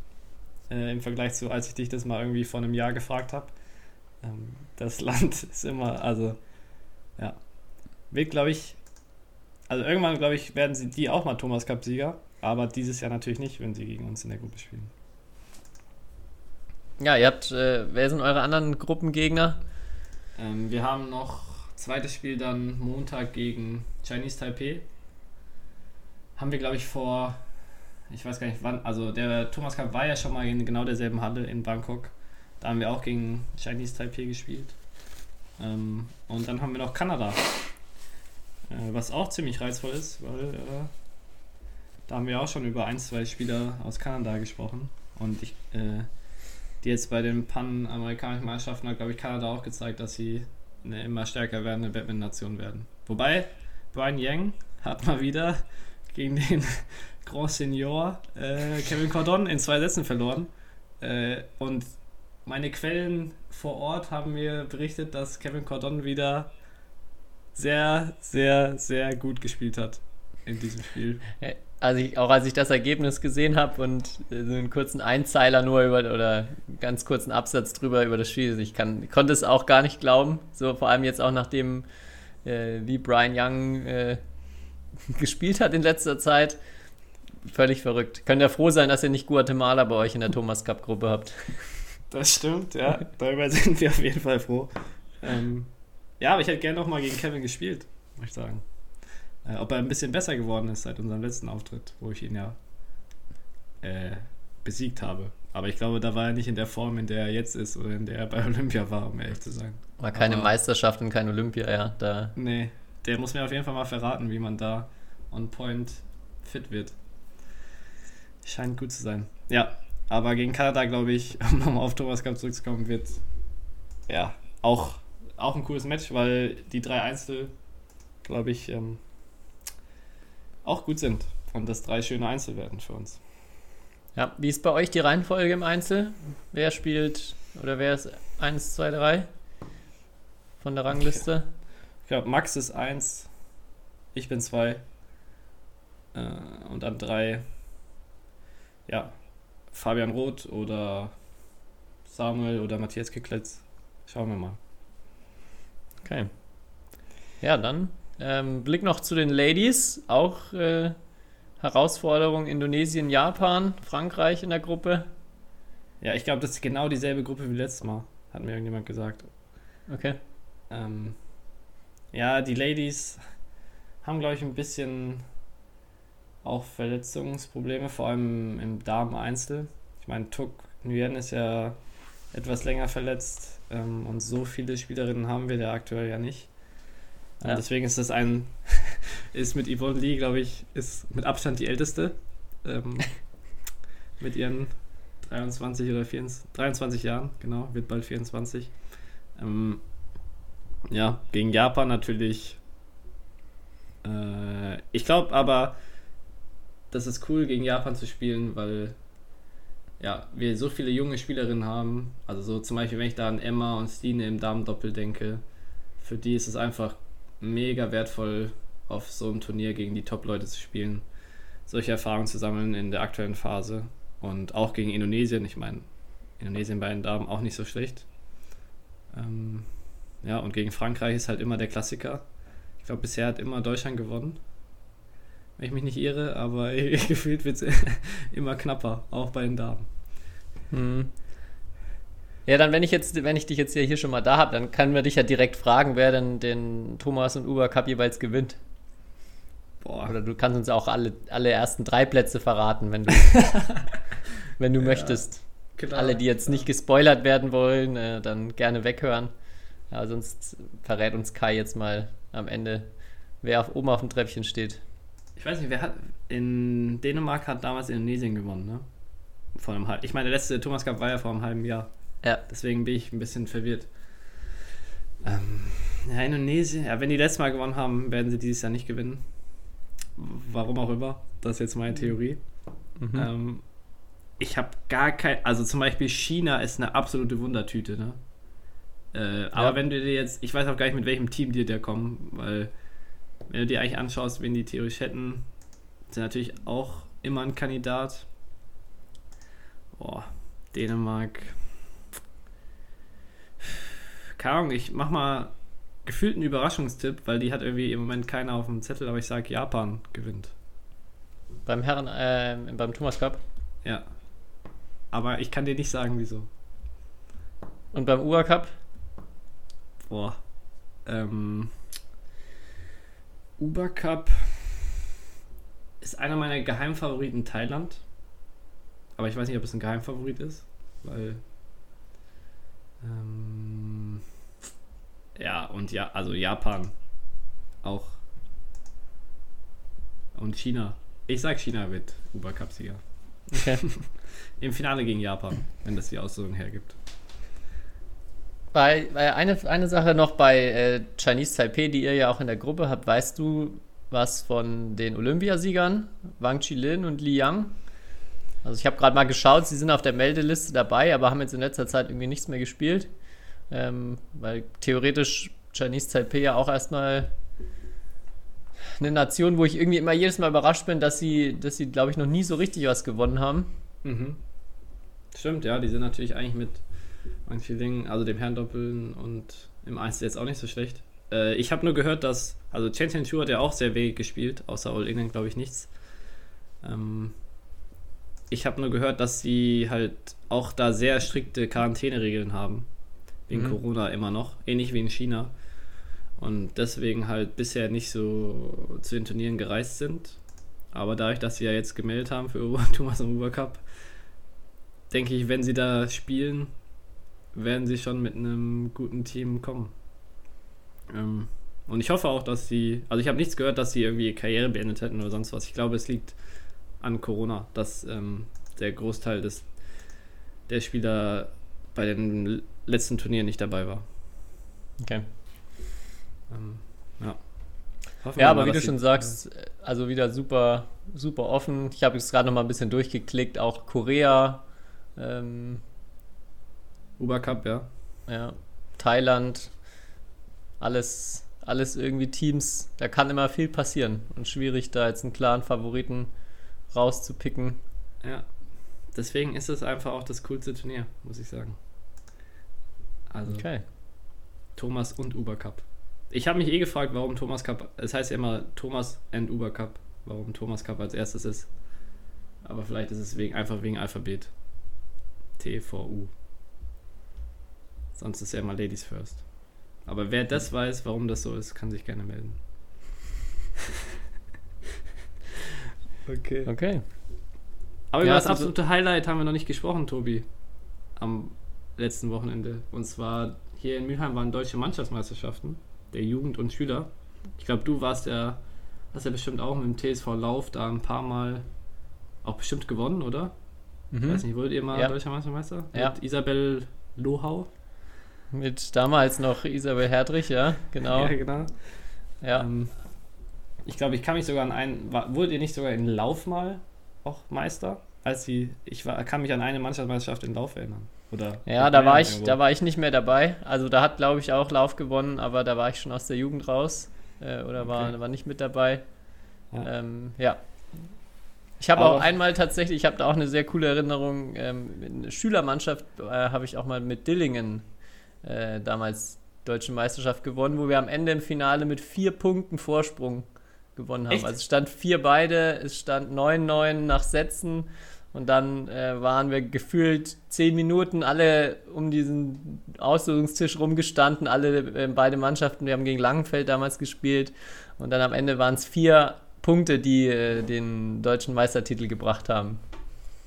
äh, im Vergleich zu, als ich dich das mal irgendwie vor einem Jahr gefragt habe. Ähm, das Land ist immer, also, ja. Wird, glaube ich, also irgendwann, glaube ich, werden sie die auch mal Thomas Cup-Sieger, aber dieses Jahr natürlich nicht, wenn sie gegen uns in der Gruppe spielen. Ja, ihr habt, äh, wer sind eure anderen Gruppengegner? Ähm, wir haben noch zweites Spiel dann Montag gegen Chinese Taipei. Haben wir, glaube ich, vor, ich weiß gar nicht wann, also der Thomas Cup war ja schon mal in genau derselben Halle in Bangkok. Da haben wir auch gegen Chinese Taipei gespielt. Ähm, und dann haben wir noch Kanada. Äh, was auch ziemlich reizvoll ist, weil äh, da haben wir auch schon über ein, zwei Spieler aus Kanada gesprochen. Und ich, äh, die jetzt bei den panamerikanischen Meisterschaften hat, glaube ich, Kanada auch gezeigt, dass sie eine immer stärker werdende Badminton-Nation werden. Wobei, Brian Yang hat mal wieder gegen den Grand Senior äh, Kevin Cordon in zwei Sätzen verloren. Äh, und meine Quellen vor Ort haben mir berichtet, dass Kevin Cordon wieder sehr, sehr, sehr gut gespielt hat in diesem Spiel. Also ich, auch als ich das Ergebnis gesehen habe und äh, einen kurzen Einzeiler nur über oder einen ganz kurzen Absatz drüber über das Spiel, ich kann, konnte es auch gar nicht glauben. So vor allem jetzt auch nachdem äh, wie Brian Young äh, gespielt hat in letzter Zeit. Völlig verrückt. Könnt ihr froh sein, dass ihr nicht Guatemala bei euch in der Thomas Cup Gruppe habt. Das stimmt, ja. Darüber sind wir auf jeden Fall froh. Ähm, ja, aber ich hätte gerne noch mal gegen Kevin gespielt, muss ich sagen. Äh, ob er ein bisschen besser geworden ist seit unserem letzten Auftritt, wo ich ihn ja äh, besiegt habe. Aber ich glaube, da war er nicht in der Form, in der er jetzt ist oder in der er bei Olympia war, um ehrlich zu sein. War keine Aber- Meisterschaft und kein Olympia, ja. Da Nee, der muss mir auf jeden Fall mal verraten, wie man da on point fit wird. Scheint gut zu sein. Ja, aber gegen Kanada, glaube ich, um nochmal auf Thomas Cup zurückzukommen, wird ja auch, auch ein cooles Match, weil die drei Einzel, glaube ich, ähm, auch gut sind und das drei schöne Einzel werden für uns. Ja, wie ist bei euch die Reihenfolge im Einzel? Wer spielt oder wer ist 1, 2, 3 von der Rangliste? Ich glaube, Max ist 1, ich bin 2 äh, und an 3, ja, Fabian Roth oder Samuel oder Matthias Kickletz. Schauen wir mal. Okay. Ja, dann ähm, Blick noch zu den Ladies. Auch äh, Herausforderung Indonesien, Japan, Frankreich in der Gruppe. Ja, ich glaube, das ist genau dieselbe Gruppe wie letztes Mal, hat mir irgendjemand gesagt. Okay. Ähm, ja, die Ladies haben, glaube ich, ein bisschen auch Verletzungsprobleme, vor allem im Damen-Einzel. Ich meine, Tuk Nguyen ist ja etwas länger verletzt ähm, und so viele Spielerinnen haben wir da aktuell ja nicht. Ja. Deswegen ist das ein, ist mit Yvonne Lee, glaube ich, ist mit Abstand die älteste. Ähm, mit ihren 23 oder 24, 23 Jahren, genau, wird bald 24. Ähm, ja, gegen Japan natürlich. Äh, ich glaube aber, das ist cool, gegen Japan zu spielen, weil ja, wir so viele junge Spielerinnen haben. Also so zum Beispiel, wenn ich da an Emma und Stine im Damendoppel denke, für die ist es einfach mega wertvoll, auf so einem Turnier gegen die Top-Leute zu spielen, solche Erfahrungen zu sammeln in der aktuellen Phase. Und auch gegen Indonesien, ich meine, Indonesien bei den Damen auch nicht so schlecht. Ähm, ja, und gegen Frankreich ist halt immer der Klassiker. Ich glaube, bisher hat immer Deutschland gewonnen. Wenn ich mich nicht irre, aber gefühlt wird es immer knapper, auch bei den Damen. Hm. Ja, dann, wenn ich jetzt, wenn ich dich jetzt hier schon mal da habe, dann können wir dich ja direkt fragen, wer denn den Thomas und Uber Cup jeweils gewinnt. Boah, Oder du kannst uns auch alle, alle ersten drei Plätze verraten, wenn du, wenn du Ja, möchtest. klar. Alle, die jetzt nicht gespoilert werden wollen, äh, dann gerne weghören. Ja, sonst verrät uns Kai jetzt mal am Ende, wer auf, oben auf dem Treppchen steht. Ich weiß nicht, wer hat. In Dänemark hat damals Indonesien gewonnen, ne? Vor einem halben. Ich meine, der letzte Thomas Cup war ja vor einem halben Jahr. Ja, Deswegen bin ich ein bisschen verwirrt. Ähm, ja, Indonesien, ja, wenn die letztes Mal gewonnen haben, werden sie dieses Jahr nicht gewinnen. Warum auch immer. Das ist jetzt meine Theorie. mhm. Ähm, ich habe gar kein. Also zum Beispiel China ist eine absolute Wundertüte, ne? Äh, aber Ja. wenn du dir jetzt. Ich weiß auch gar nicht, mit welchem Team die da kommen, weil. Wenn du dir eigentlich anschaust, wen die theoretisch hätten, sind natürlich auch immer ein Kandidat. Boah, Dänemark. Keine Ahnung, ich mach mal gefühlt einen Überraschungstipp, weil die hat irgendwie im Moment keiner auf dem Zettel, aber ich sag Japan gewinnt. beim Herren, äh, beim Thomas Cup Ja. Aber ich kann dir nicht sagen, wieso. und beim Uber Cup. Boah. Ähm. Uber Cup ist einer meiner Geheimfavoriten Thailand. Aber ich weiß nicht, ob es ein Geheimfavorit ist, weil. Ähm, Ja, und ja, also Japan auch. Und China. Ich sag, China wird Uber-Cup-Sieger. Okay. Im Finale gegen Japan, wenn das die Auslosung hergibt. Bei, bei eine, eine Sache noch bei äh, Chinese Taipei, die ihr ja auch in der Gruppe habt, weißt du was von den Olympiasiegern, Wang Qilin und Li Yang? Also ich habe gerade mal geschaut, sie sind auf der Meldeliste dabei, aber haben jetzt in letzter Zeit irgendwie nichts mehr gespielt. Ähm, weil theoretisch Chinese Taipei ja auch erstmal eine Nation, wo ich irgendwie immer jedes Mal überrascht bin, dass sie, dass sie, glaube ich, noch nie so richtig was gewonnen haben. Mhm. Stimmt, ja, die sind natürlich eigentlich mit manchen Dingen, also dem Herrendoppeln und im Einzel jetzt auch nicht so schlecht. Äh, ich habe nur gehört, dass, also Chen Chen Chu hat ja auch sehr wenig gespielt, außer All England glaube ich nichts. Ähm, ich habe nur gehört, dass sie halt auch da sehr strikte Quarantäneregeln haben. Wegen Mhm. Corona immer noch, ähnlich wie in China. Und deswegen halt bisher nicht so zu den Turnieren gereist sind. Aber dadurch, dass sie ja jetzt gemeldet haben für Thomas und Uber Cup, denke ich, wenn sie da spielen, werden sie schon mit einem guten Team kommen. Ähm, und ich hoffe auch, dass sie, also ich habe nichts gehört, dass sie irgendwie Karriere beendet hätten oder sonst was. Ich glaube, es liegt an Corona, dass ähm, der Großteil des, der Spieler bei den letzten Turnieren nicht dabei war. Okay. Ähm, ja. Hoffen Ja, aber mal, wie du schon sagst, also wieder super, super offen. Ich habe jetzt gerade noch mal ein bisschen durchgeklickt, auch Korea, ähm, Uber Cup, ja. ja, Thailand, alles, alles irgendwie Teams. Da kann immer viel passieren und schwierig, da jetzt einen klaren Favoriten rauszupicken. Ja. Deswegen ist es einfach auch das coolste Turnier, muss ich sagen. Also Okay. Thomas und Uber Cup. Ich habe mich eh gefragt, warum Thomas Cup. Es heißt ja immer Thomas and Uber Cup. Warum Thomas Cup als erstes ist. Aber vielleicht ist es wegen, einfach wegen Alphabet. T, V, U. Sonst ist ja immer Ladies First. Aber wer das weiß, warum das so ist, kann sich gerne melden. okay. Okay. Aber Ja, über das absolute Highlight haben wir noch nicht gesprochen, Tobi. Am letzten Wochenende. Und zwar hier in Mülheim waren deutsche Mannschaftsmeisterschaften der Jugend und Schüler. Ich glaube, du warst ja, hast ja bestimmt auch mit dem TSV Lauf da ein paar Mal auch bestimmt gewonnen, oder? Mhm. Weiß nicht, wurdet ihr mal Ja. deutscher Meistermeister? Ja. Mit Isabel Lohau? Mit damals noch Isabel Herdrich, ja, genau. Ja, genau. Ja. Ähm, ich glaube, ich kann mich sogar an einen. War, wurdet ihr nicht sogar in Lauf mal auch Meister? Als die, ich war, kann mich an eine Mannschaftsmeisterschaft in Lauf erinnern. Oder Ja, da war ich, irgendwo. da war ich nicht mehr dabei. Also da hat, glaube ich, auch Lauf gewonnen, aber da war ich schon aus der Jugend raus. Äh, oder war, Okay. war nicht mit dabei. Ja. Ähm, ja. Ich habe auch einmal tatsächlich, ich habe da auch eine sehr coole Erinnerung. Ähm, eine Schülermannschaft äh, habe ich auch mal mit Dillingen äh, damals deutsche Meisterschaft gewonnen, wo wir am Ende im Finale mit vier Punkten Vorsprung gewonnen haben. Echt? Also es stand vier beide, es stand 9-9 nach Sätzen und dann äh, waren wir gefühlt zehn Minuten alle um diesen Auslosungstisch rumgestanden, alle äh, beide Mannschaften. Wir haben gegen Langenfeld damals gespielt und dann am Ende waren es vier Punkte, die äh, den deutschen Meistertitel gebracht haben.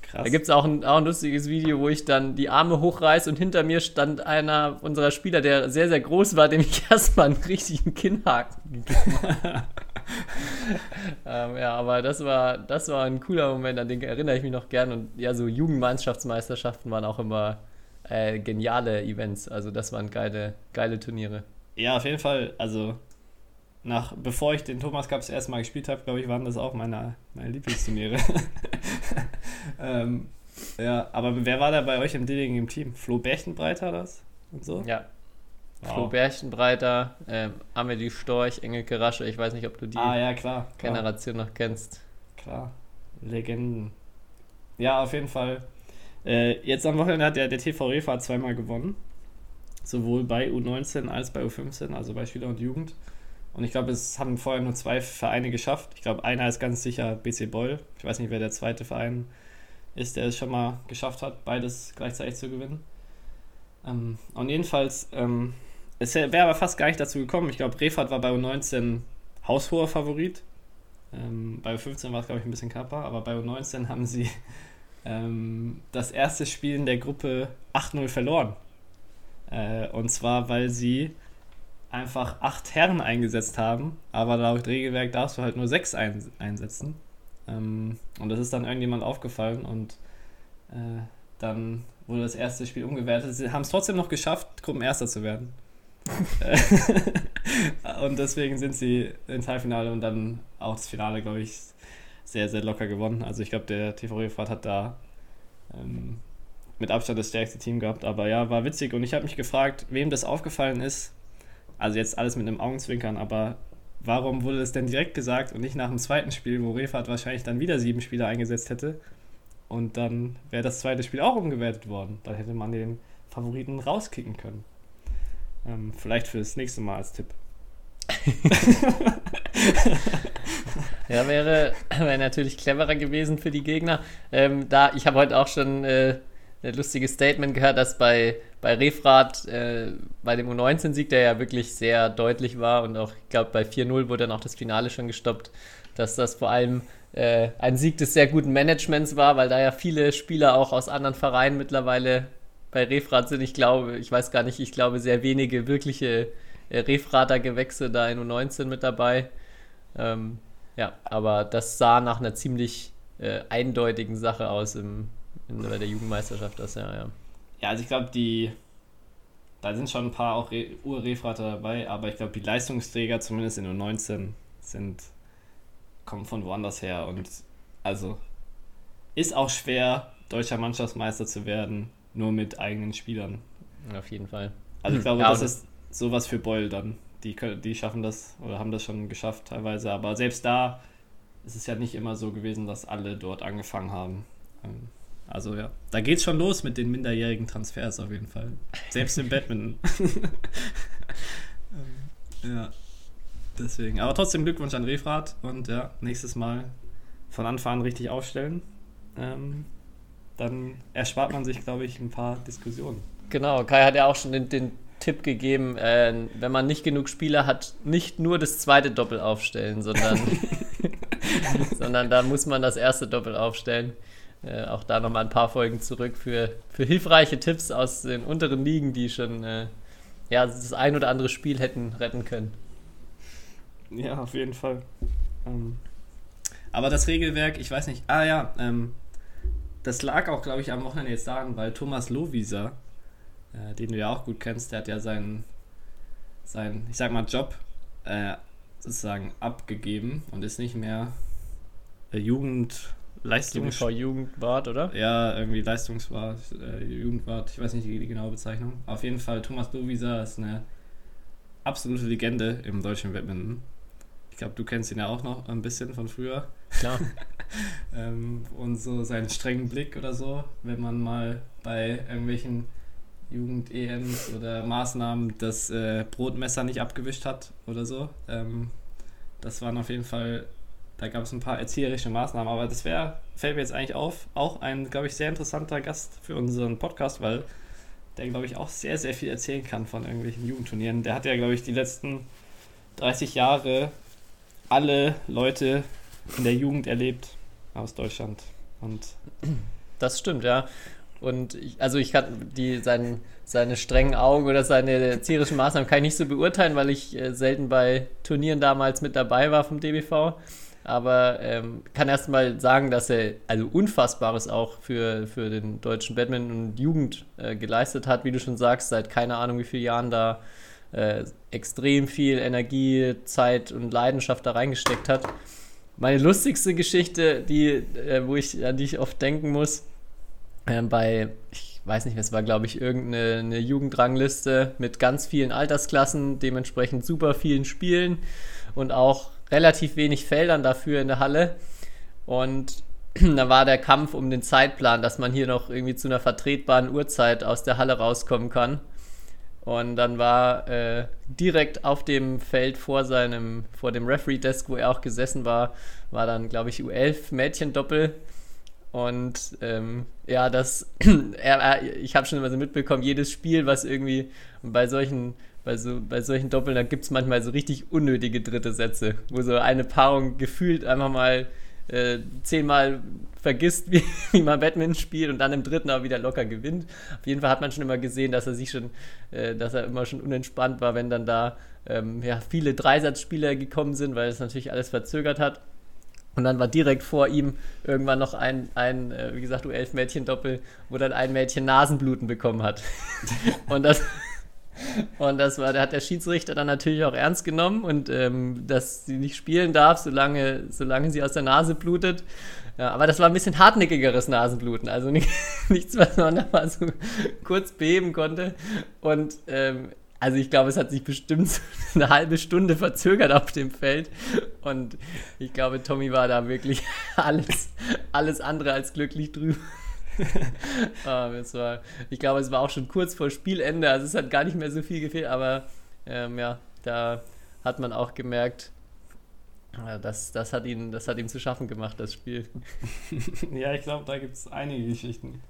Krass. Da gibt es auch ein, auch ein lustiges Video, wo ich dann die Arme hochreiß und hinter mir stand einer unserer Spieler, der sehr, sehr groß war, dem ich erstmal einen richtigen Kinnhaken gegeben habe. ähm, ja, aber das war, das war ein cooler Moment, an den erinnere ich mich noch gern. Und ja, so Jugendmannschaftsmeisterschaften waren auch immer äh, geniale Events. Also das waren geile, geile Turniere. Ja, auf jeden Fall. Also, nach, bevor ich den Thomas Cup das erste Mal gespielt habe, glaube ich, waren das auch meine, meine Lieblingsturniere. ähm, ja, aber wer war da bei euch im Dilling im Team? Flo Berchtenbreiter das? Und so? Ja. Flo Berchenbreiter, ähm, Amelie Storch, Engelke Rasche. Ich weiß nicht, ob du die Ah, ja, klar. klar. Generation noch kennst. Klar, Legenden. Ja, auf jeden Fall. Äh, jetzt am Wochenende hat der, der TV Refa zweimal gewonnen. Sowohl bei U19 als bei U15, also bei Schüler und Jugend. Und ich glaube, es haben vorher nur zwei Vereine geschafft. Ich glaube, einer ist ganz sicher BC Beul. Ich weiß nicht, wer der zweite Verein ist, der es schon mal geschafft hat, beides gleichzeitig zu gewinnen. Ähm, und jedenfalls, ähm, es wäre aber fast gar nicht dazu gekommen. Ich glaube, Refat war bei U19 haushoher Favorit. Ähm, bei U15 war es, glaube ich, ein bisschen knapper, aber bei U19 haben sie ähm, das erste Spiel in der Gruppe 8-0 verloren. Äh, und zwar, weil sie einfach acht Herren eingesetzt haben, aber laut Regelwerk darfst du halt nur sechs ein, einsetzen. Ähm, und das ist dann irgendjemand aufgefallen und äh, dann wurde das erste Spiel umgewertet. Sie haben es trotzdem noch geschafft, Gruppenerster zu werden. und deswegen sind sie ins Halbfinale und dann auch das Finale, glaube ich, sehr, sehr locker gewonnen. Also ich glaube, der TV Refrat hat da ähm, mit Abstand das stärkste Team gehabt. Aber ja, war witzig. Und ich habe mich gefragt, wem das aufgefallen ist. Also jetzt alles mit einem Augenzwinkern, aber warum wurde es denn direkt gesagt und nicht nach dem zweiten Spiel, wo Refat wahrscheinlich dann wieder sieben Spieler eingesetzt hätte? Und dann wäre das zweite Spiel auch umgewertet worden. Dann hätte man den Favoriten rauskicken können. Ähm, vielleicht fürs nächste Mal als Tipp. ja, wäre, wäre natürlich cleverer gewesen für die Gegner. Ähm, da, ich habe heute auch schon äh, ein lustiges Statement gehört, dass bei, bei Refrat, äh, bei dem U19-Sieg, der ja wirklich sehr deutlich war und auch, ich glaube, bei 4-0 wurde dann auch das Finale schon gestoppt, dass das vor allem äh, ein Sieg des sehr guten Managements war, weil da ja viele Spieler auch aus anderen Vereinen mittlerweile bei Refrat sind. Ich glaube, ich weiß gar nicht, ich glaube, sehr wenige wirkliche äh, Refrater-Gewächse da in U19 mit dabei. Ähm, ja, aber das sah nach einer ziemlich äh, eindeutigen Sache aus im, in, bei der Jugendmeisterschaft, das ja, ja. Ja, also ich glaube, die, da sind schon ein paar auch Re Ur-Refrater dabei, aber ich glaube, die Leistungsträger, zumindest in U19, sind, kommen von woanders her und also ist auch schwer, deutscher Mannschaftsmeister zu werden, nur mit eigenen Spielern. Auf jeden Fall. Also ich glaube, ja, das ist sowas für Beul dann. Die, die schaffen das oder haben das schon geschafft teilweise, aber selbst da ist es ja nicht immer so gewesen, dass alle dort angefangen haben. Ähm, also ja, da geht's schon los mit den minderjährigen Transfers auf jeden Fall. Selbst im Badminton. Ähm, ja, deswegen. Aber trotzdem Glückwunsch an Refrat und ja, nächstes Mal von Anfang an richtig aufstellen. Ähm, dann erspart man sich, glaube ich, ein paar Diskussionen. Genau, Kai hat ja auch schon den, den Tipp gegeben, äh, wenn man nicht genug Spieler hat, nicht nur das zweite Doppel aufstellen, sondern, sondern da muss man das erste Doppel aufstellen. Äh, auch da nochmal ein paar Folgen zurück für, für hilfreiche Tipps aus den unteren Ligen, die schon äh, ja, das ein oder andere Spiel hätten retten können. Ja, auf jeden Fall. Ähm, aber das Regelwerk, ich weiß nicht, ah ja, ähm, das lag auch, glaube ich, am Wochenende jetzt daran, weil Thomas Lohwieser, äh, den du ja auch gut kennst, der hat ja seinen, seinen ich sag mal, Job äh, sozusagen abgegeben und ist nicht mehr äh, Jugend Leistungs Jugendwart, oder? Ja, irgendwie Leistungswart, äh, Jugendwart, ich weiß nicht die, die, genaue Bezeichnung. Auf jeden Fall, Thomas Lohwieser ist eine absolute Legende im deutschen Badminton. Ich glaube, du kennst ihn ja auch noch ein bisschen von früher. Klar. ähm, und so seinen strengen Blick oder so, wenn man mal bei irgendwelchen Jugend-EMs oder Maßnahmen das äh, Brotmesser nicht abgewischt hat oder so. Ähm, das waren auf jeden Fall, da gab es ein paar erzieherische Maßnahmen, aber das wäre, fällt mir jetzt eigentlich auf, auch ein, glaube ich, sehr interessanter Gast für unseren Podcast, weil der, glaube ich, auch sehr, sehr viel erzählen kann von irgendwelchen Jugendturnieren. Der hat ja, glaube ich, die letzten 30 Jahre alle Leute in der Jugend erlebt aus Deutschland. Und das stimmt, ja. Und ich, also ich kann die, sein, seine strengen Augen oder seine erzieherischen Maßnahmen kann ich nicht so beurteilen, weil ich äh, selten bei Turnieren damals mit dabei war vom DBV. Aber ähm, kann erstmal sagen, dass er also Unfassbares auch für, für den deutschen Badminton und Jugend äh, geleistet hat, wie du schon sagst, seit keine Ahnung wie vielen Jahren da äh, extrem viel Energie, Zeit und Leidenschaft da reingesteckt hat. Meine lustigste Geschichte, die, äh, wo ich, an die ich oft denken muss, äh, bei, ich weiß nicht, es war, glaube ich, irgendeine Jugendrangliste mit ganz vielen Altersklassen, dementsprechend super vielen Spielen und auch relativ wenig Feldern dafür in der Halle. Und da war der Kampf um den Zeitplan, dass man hier noch irgendwie zu einer vertretbaren Uhrzeit aus der Halle rauskommen kann. Und dann war äh, direkt auf dem Feld vor seinem, vor dem Referee-Desk, wo er auch gesessen war, war dann, glaube ich, U11 Mädchendoppel. Und ähm, ja, das, er, ich habe schon immer so mitbekommen, jedes Spiel, was irgendwie bei solchen, bei so, bei solchen Doppeln, da gibt es manchmal so richtig unnötige dritte Sätze, wo so eine Paarung gefühlt einfach mal äh, zehnmal vergisst, wie, wie man Badminton spielt und dann im dritten aber wieder locker gewinnt. Auf jeden Fall hat man schon immer gesehen, dass er sich schon, äh, dass er immer schon unentspannt war, wenn dann da ähm, ja, viele Dreisatzspieler gekommen sind, weil es natürlich alles verzögert hat. Und dann war direkt vor ihm irgendwann noch ein, ein äh, wie gesagt, U11-Mädchen-Doppel, wo dann ein Mädchen Nasenbluten bekommen hat. und das, und das war, da hat der Schiedsrichter dann natürlich auch ernst genommen und ähm, dass sie nicht spielen darf, solange, solange sie aus der Nase blutet. Ja, aber das war ein bisschen hartnäckigeres Nasenbluten, also nicht, nichts, was man da mal so kurz beheben konnte. Und ähm, also ich glaube, es hat sich bestimmt eine halbe Stunde verzögert auf dem Feld. Und ich glaube, Tommy war da wirklich alles, alles andere als glücklich drüber. ah, war, ich glaube, es war auch schon kurz vor Spielende, also es hat gar nicht mehr so viel gefehlt, aber ähm, ja, da hat man auch gemerkt, das, das, hat ihn, das hat ihm zu schaffen gemacht, das Spiel. ja, ich glaube, da gibt es einige Geschichten.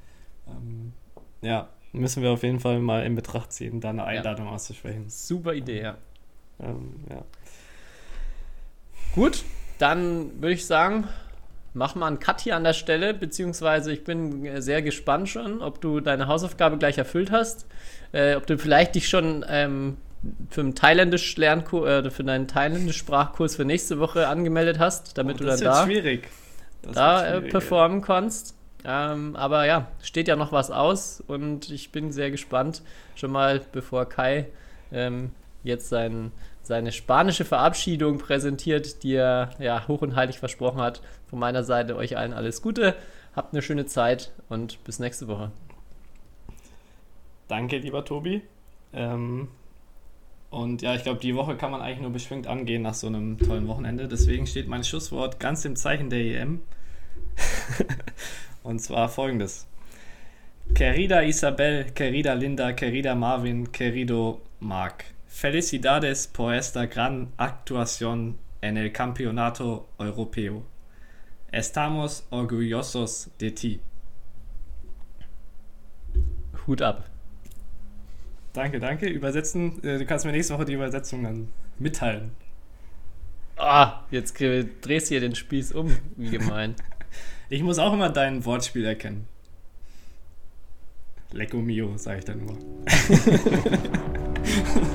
Ähm, ja, müssen wir auf jeden Fall mal in Betracht ziehen, da eine Einladung ja. auszusprechen. Super Idee, ja. Ähm, ja. Gut, dann würde ich sagen, mach mal einen Cut hier an der Stelle, beziehungsweise ich bin sehr gespannt schon, ob du deine Hausaufgabe gleich erfüllt hast, äh, ob du vielleicht dich schon ähm, für einen thailändisch Lernkurs äh, für deinen thailändisch Sprachkurs für nächste Woche angemeldet hast, damit oh, du dann da, schwierig. da äh, performen kannst. Ähm, aber ja, steht ja noch was aus und ich bin sehr gespannt, schon mal bevor Kai ähm, jetzt sein, seine spanische Verabschiedung präsentiert, die er ja hoch und heilig versprochen hat. Von meiner Seite euch allen alles Gute, habt eine schöne Zeit und bis nächste Woche. Danke, lieber Tobi. Ähm, und ja, ich glaube, die Woche kann man eigentlich nur beschwingt angehen nach so einem tollen Wochenende. Deswegen steht mein Schusswort ganz im Zeichen der EM. Und zwar folgendes. Querida Isabel, querida Linda, querida Marvin, querido Marc. Felicidades por esta gran actuación en el Campeonato Europeo. Estamos orgullosos de ti. Hut ab. Danke, danke. Übersetzen, äh, du kannst mir nächste Woche die Übersetzung dann mitteilen. Ah, jetzt drehst du hier den Spieß um, wie gemein. Ich muss auch immer dein Wortspiel erkennen. Lecco mio, sage ich dann nur.